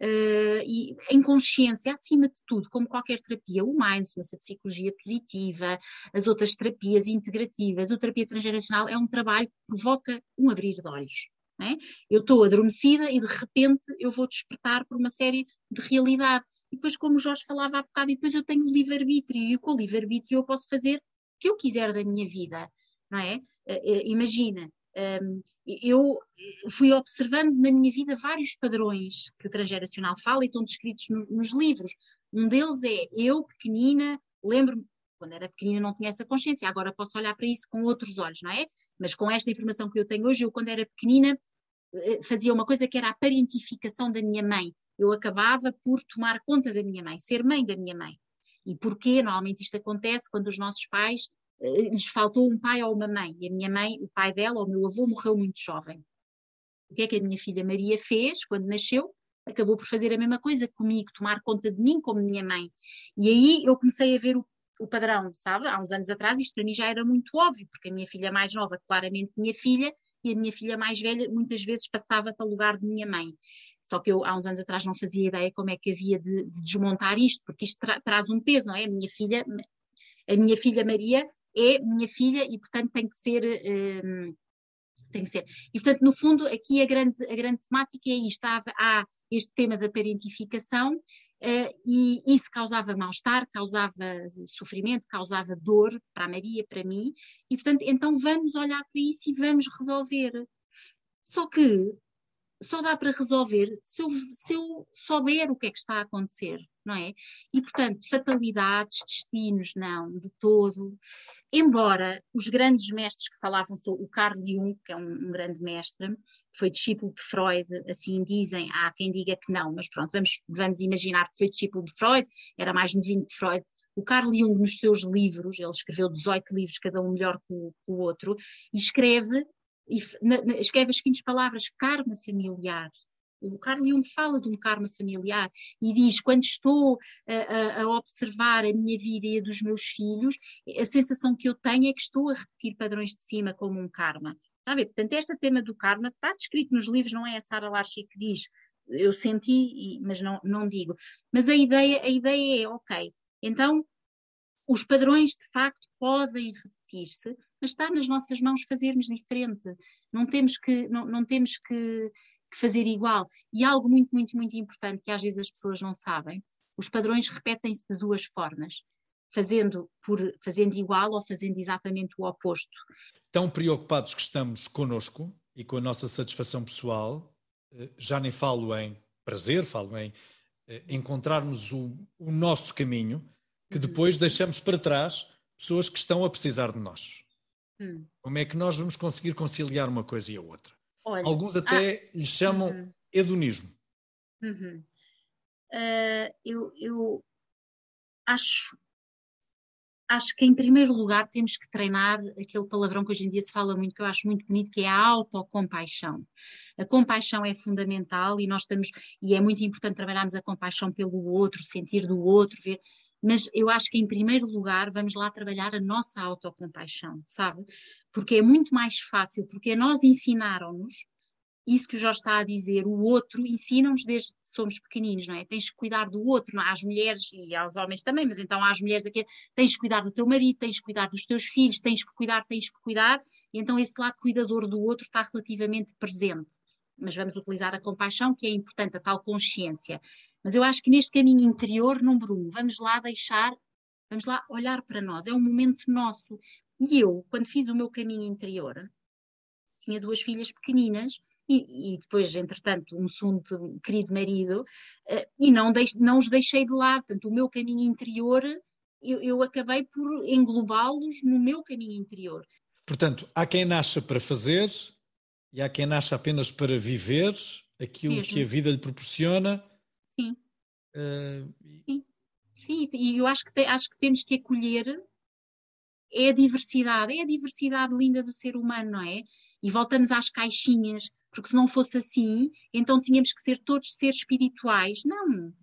Uh, e em consciência, acima de tudo, como qualquer terapia, o mindfulness, a psicologia positiva, as outras terapias integrativas, a terapia transgeracional é um trabalho que provoca um abrir de olhos. É? Eu estou adormecida e de repente eu vou despertar por uma série de realidade. E depois, como o Jorge falava há bocado, e depois eu tenho livre-arbítrio, e com o livre-arbítrio eu posso fazer o que eu quiser da minha vida, não é? Uh, uh, imagina, eu fui observando na minha vida vários padrões que o transgeracional fala e estão descritos no, nos livros. Um deles é eu, pequenina, lembro-me, quando era pequenina não tinha essa consciência, agora posso olhar para isso com outros olhos, não é? Mas com esta informação que eu tenho hoje, eu quando era pequenina eh, fazia uma coisa que era a parentificação da minha mãe. Eu acabava por tomar conta da minha mãe, ser mãe da minha mãe. E porquê? Normalmente isto acontece quando os nossos pais lhes faltou um pai ou uma mãe. E a minha mãe, o pai dela, o meu avô, morreu muito jovem. O que é que a minha filha Maria fez quando nasceu? Acabou por fazer a mesma coisa comigo, tomar conta de mim como minha mãe. E aí eu comecei a ver o, o padrão, sabe? Há uns anos atrás isto para mim já era muito óbvio, porque a minha filha mais nova claramente tinha filha e a minha filha mais velha muitas vezes passava para o lugar de minha mãe. Só que eu há uns anos atrás não fazia ideia como é que havia de, de desmontar isto, porque isto tra traz um peso, não é? A minha filha, a minha filha Maria é minha filha e, portanto, tem que ser. Um, tem que ser. E, portanto, no fundo, aqui a grande, a grande temática é isto: há, este tema da parentificação uh, e isso causava mal-estar, causava sofrimento, causava dor para a Maria, para mim, e, portanto, então vamos olhar para isso e vamos resolver. Só que só dá para resolver se eu, se eu souber o que é que está a acontecer, não é? E, portanto, fatalidades, destinos, não, de todo. Embora os grandes mestres que falavam sobre o Carl Jung, que é um, um grande mestre, foi discípulo de Freud, assim dizem, há quem diga que não, mas pronto, vamos, vamos imaginar que foi discípulo de Freud, era mais novinho de Freud, o Carl Jung, nos seus livros, ele escreveu 18 livros, cada um melhor que o, que o outro, e escreve e na, escreve as seguintes palavras: karma familiar. O Carl Jung fala de um karma familiar e diz: quando estou a, a, observar a minha vida e a dos meus filhos, a sensação que eu tenho é que estou a repetir padrões de cima como um karma. Está a ver? Portanto, este tema do karma está descrito nos livros, não é a Sara Larchi que diz. Eu senti, mas não, não digo. Mas a ideia, a ideia é, ok, então os padrões de facto podem repetir-se, mas está nas nossas mãos fazermos diferente. Não temos que, não, não temos que, que fazer igual. E algo muito, muito, muito importante que às vezes as pessoas não sabem: os padrões repetem-se de duas formas. Fazendo, por, fazendo igual ou fazendo exatamente o oposto. Tão preocupados que estamos conosco e com a nossa satisfação pessoal, eh, já nem falo em prazer, falo em eh, encontrarmos o, o nosso caminho, que uhum. depois deixamos para trás pessoas que estão a precisar de nós. Hum. Como é que nós vamos conseguir conciliar uma coisa e a outra? Olha, Alguns até ah, lhe chamam uhum. hedonismo. Uhum. Uh, eu, eu acho, acho que em primeiro lugar temos que treinar aquele palavrão que hoje em dia se fala muito, que eu acho muito bonito, que é a autocompaixão. A compaixão é fundamental e nós estamos, e é muito importante trabalharmos a compaixão pelo outro, sentir do outro, ver mas eu acho que em primeiro lugar vamos lá trabalhar a nossa autocompaixão, sabe? Porque é muito mais fácil, porque nós ensinaram-nos isso que o Jorge está a dizer, o outro, ensina-nos desde que somos pequeninos, não é? Tens que cuidar do outro, não? É? às mulheres e aos homens também, mas então às mulheres aqui, tens que cuidar do teu marido, tens que cuidar dos teus filhos, tens que cuidar, tens que cuidar, e então esse lado cuidador do outro está relativamente presente. Mas vamos utilizar a compaixão, que é importante, a tal consciência. Mas eu acho que neste caminho interior, número um, vamos lá deixar, vamos lá olhar para nós, é um momento nosso. E eu, quando fiz o meu caminho interior, tinha duas filhas pequeninas, e, e, depois, entretanto, um segundo querido marido, uh, e não, deix, não os deixei de lado. Portanto, o meu caminho interior, eu, eu acabei por englobá-los no meu caminho interior. Portanto, há quem nasça para fazer e há quem nasça apenas para viver aquilo Mesmo. que a vida lhe proporciona. Sim. Uh, Sim. Sim, e eu acho que, te, acho que temos que acolher é a diversidade, é a diversidade linda do ser humano, não é? E voltamos às caixinhas, porque se não fosse assim, então tínhamos que ser todos seres espirituais. Não,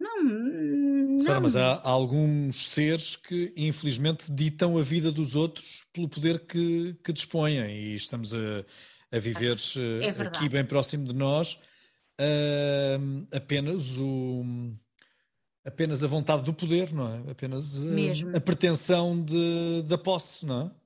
não, não. Sara, mas há, alguns seres que, infelizmente, ditam a vida dos outros pelo poder que, que dispõem, e estamos a, a viver é eh, aqui bem próximo de nós uh, apenas o apenas a vontade do poder, não é? Apenas a, a pretensão de, da posse, não é?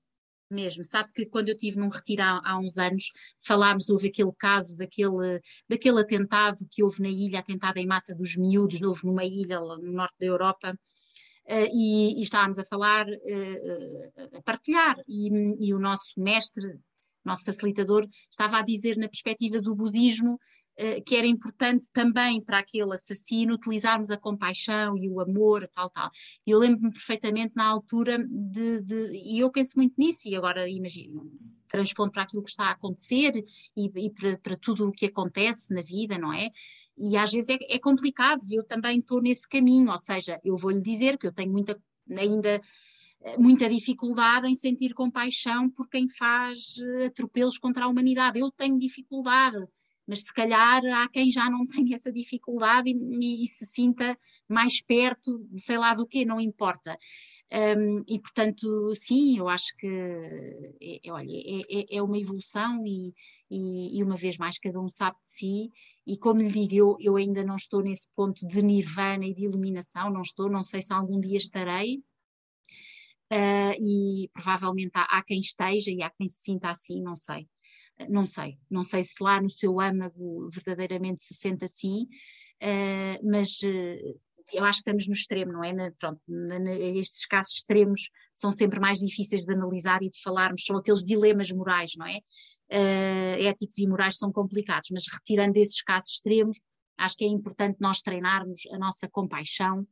mesmo. Sabe que quando eu estive num retiro há, há, uns anos, falámos, houve aquele caso daquele, daquele atentado que houve na ilha, atentado em massa dos miúdos, houve numa ilha no norte da Europa, uh, e, e, estávamos a falar, uh, a partilhar, e, e o nosso mestre, nosso facilitador, estava a dizer na perspectiva do budismo eh, que era importante também para aquele assassino utilizarmos a compaixão e o amor, tal, tal. Eu lembro-me perfeitamente na altura de, de, e eu penso muito nisso, e agora imagino, transpondo para aquilo que está a acontecer e, e para, para, tudo o que acontece na vida, não é? E às vezes é, é complicado, e eu também estou nesse caminho, ou seja, eu vou-lhe dizer que eu tenho muita, ainda eh, muita dificuldade em sentir compaixão por quem faz eh, atropelos contra a humanidade. Eu tenho dificuldade mas se calhar há quem já não tenha essa dificuldade e, e, se sinta mais perto de sei lá do que, não importa. Um, e portanto, sim, eu acho que é, é olha, é, é, é uma evolução e, e, e, uma vez mais cada um sabe de si, e como lhe digo, eu, eu ainda não estou nesse ponto de nirvana e de iluminação, não estou, não sei se algum dia estarei, Uh, e provavelmente há, há, quem esteja e há quem se sinta assim, não sei não sei, não sei se lá no seu âmago verdadeiramente se sente assim, uh, mas uh, eu acho que estamos no extremo, não é? Na, pronto, na, na, estes casos extremos são sempre mais difíceis de analisar e de falarmos, são aqueles dilemas morais, não é? Uh, éticos e morais são complicados, mas retirando esses casos extremos, acho que é importante nós treinarmos a nossa compaixão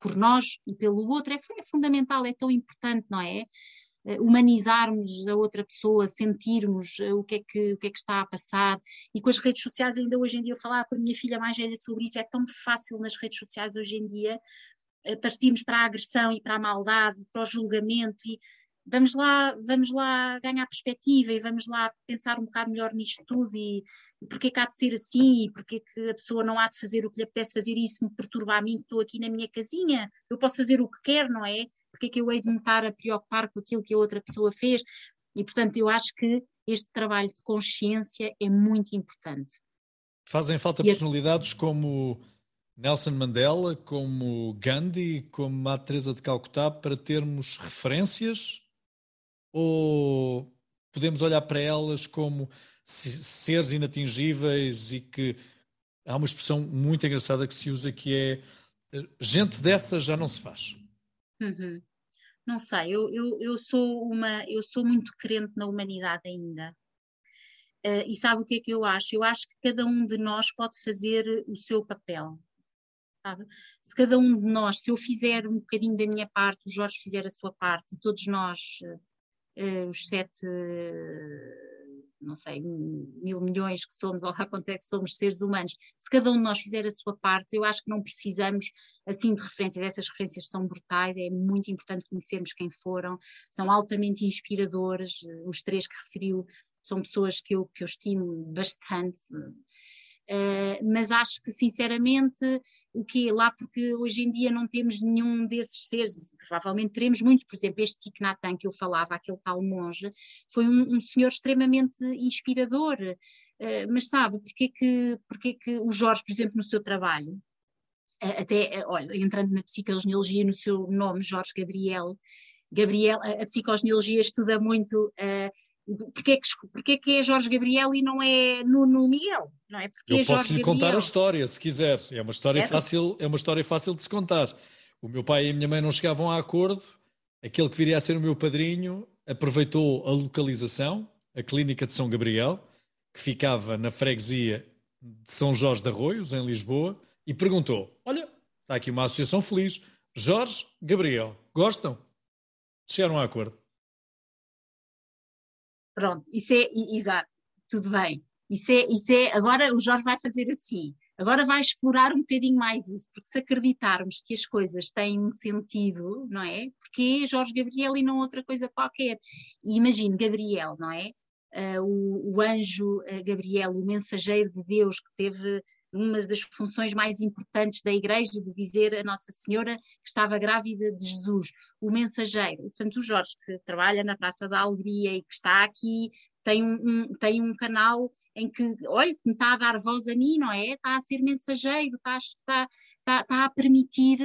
por nós e pelo outro, é, é fundamental, é tão importante, não é? Eh, humanizarmos a outra pessoa, sentirmos eh, o que, é que, o que é que está a passar. E com as redes sociais, ainda hoje em dia, eu falava com a minha filha mais velha sobre isso, é tão fácil nas redes sociais hoje em dia eh, partirmos para a agressão e para a maldade, para o julgamento e vamos lá, vamos lá ganhar perspectiva e vamos lá pensar um bocado melhor nisto tudo e, e porque é que há de ser assim e porque é que a pessoa não há de fazer o que lhe apetece fazer e isso me perturba a mim que estou aqui na minha casinha, eu posso fazer o que quero, não é? Porque é que eu hei de me estar a preocupar com aquilo que a outra pessoa fez? E portanto eu acho que este trabalho de consciência é muito importante. Fazem falta e personalidades a... como Nelson Mandela, como Gandhi, como a Teresa de Calcutá para termos referências ou podemos olhar para elas como seres inatingíveis e que há uma expressão muito engraçada que se usa que é gente dessa já não se faz. Uhum. Não sei, eu, eu, eu, sou uma, eu sou muito crente na humanidade ainda. Uh, e sabe o que é que eu acho? Eu acho que cada um de nós pode fazer o seu papel. Sabe? Se cada um de nós, se eu fizer um bocadinho da minha parte, o Jorge fizer a sua parte, e todos nós uh, os sete, não sei, mil milhões que somos, ou lá quanto é que somos seres humanos, se cada um de nós fizer a sua parte, eu acho que não precisamos assim de referências, essas referências são brutais, é muito importante conhecermos quem foram, são altamente inspiradores, os três que referiu são pessoas que eu, que eu estimo bastante, Uh, mas acho que, sinceramente, o que lá porque hoje em dia não temos nenhum desses seres, provavelmente teremos muitos, por exemplo, este Thich Nhat Hanh que eu falava, aquele tal monge, foi um, um senhor extremamente inspirador, uh, mas sabe, porque que, porque que o Jorge, por exemplo, no seu trabalho, até, olha, entrando na psicogenealogia no seu nome, Jorge Gabriel, Gabriel, a, a psicogenealogia estuda muito uh, porque, é que, porque é que é Jorge Gabriel e não é Nuno Miguel, não é? Porque Eu é posso lhe contar a história, se quiser. É uma história é? fácil, é uma história fácil de se contar. O meu pai e a minha mãe não chegavam a acordo. Aquele que viria a ser o meu padrinho aproveitou a localização, a clínica de São Gabriel, que ficava na freguesia de São Jorge de Arroios, em Lisboa, e perguntou: Olha, está aqui uma associação feliz. Jorge, Gabriel, gostam? Chegaram a acordo. Pronto, isso é, exato, tudo bem. Isso é, isso é, agora o Jorge vai fazer assim. Agora vai explorar um bocadinho mais isso, porque se acreditarmos que as coisas têm um sentido, não é? Porque Jorge Gabriel e não outra coisa qualquer. E imagine Gabriel, não é? Uh, o, o, anjo uh, Gabriel, o mensageiro de Deus que teve uma das funções mais importantes da Igreja, de dizer a Nossa Senhora que estava grávida de Jesus, o mensageiro. Portanto, o Jorge, que trabalha na Praça da Alegria e que está aqui, tem um, tem um canal em que, olha, me está a dar voz a mim, não é? Está a ser mensageiro, está, está, está, está a permitir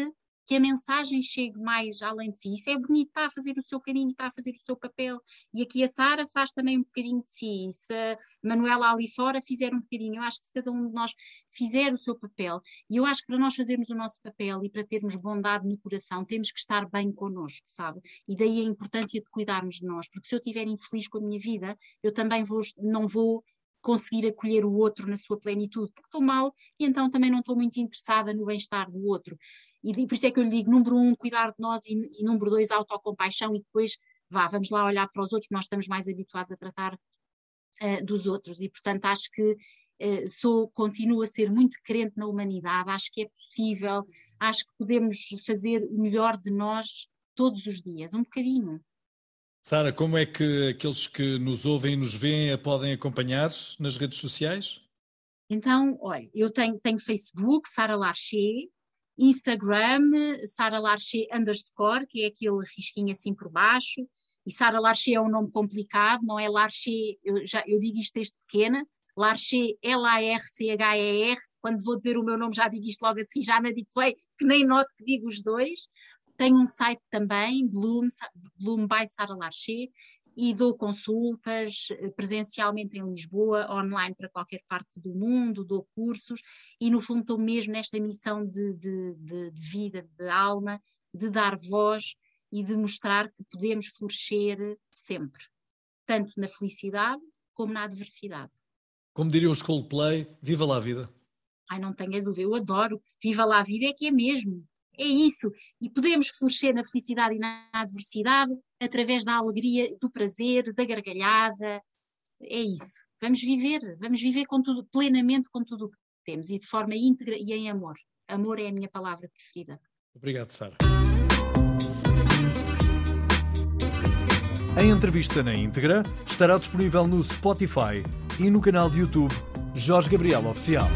que a mensagem chegue mais além de si. Isso é bonito, está a fazer o seu caminho, está a fazer o seu papel. E aqui a Sara faz também um bocadinho de si. Se a Manuela ali fora fizer um bocadinho, eu acho que se cada um de nós fizer o seu papel, e eu acho que para nós fazermos o nosso papel e para termos bondade no coração, temos que estar bem connosco, sabe? E daí a importância de cuidarmos de nós, porque se eu estiver infeliz com a minha vida, eu também vou, não vou conseguir acolher o outro na sua plenitude, porque estou mal e então também não estou muito interessada no bem-estar do outro. E por isso é que eu lhe digo, número um, cuidar de nós e, e número dois, autocompaixão e depois, vá, vamos lá olhar para os outros, nós estamos mais habituados a tratar uh, dos outros e, portanto, acho que uh, sou, continuo a ser muito crente na humanidade, acho que é possível, acho que podemos fazer o melhor de nós todos os dias, um bocadinho. Sara, como é que aqueles que nos ouvem e nos veem a podem acompanhar nas redes sociais? Então, olha, eu tenho, tenho Facebook, Sara Larcher, Instagram, Sara Larcher underscore, que é aquele risquinho assim por baixo, e Sara Larcher é um nome complicado, não é Larcher, eu, já, eu digo isto desde pequena, Larcher, L-A-R-C-H-E-R, quando vou dizer o meu nome já digo isto logo assim, já me habituei, que nem noto que digo os dois. Tenho um site também, Bloom, Bloom by Sara Larcher, e dou consultas eh, presencialmente em Lisboa, online para qualquer parte do mundo, dou cursos e, no fundo, estou mesmo nesta missão de, de, de, de vida, de alma, de dar voz e de mostrar que podemos florescer sempre, tanto na felicidade como na adversidade. Como diriam os Coldplay, viva lá a vida. Ai, não tenha dúvida, eu adoro. Viva lá a vida é que é mesmo é isso. E podemos florescer na felicidade e na adversidade através da alegria, do prazer, da gargalhada. É isso. Vamos viver, vamos viver com tudo, plenamente com tudo o que temos e de forma íntegra e em amor. Amor é a minha palavra preferida. Obrigado, Sara. A entrevista na íntegra estará disponível no Spotify e no canal de YouTube Jorge Gabriel Oficial.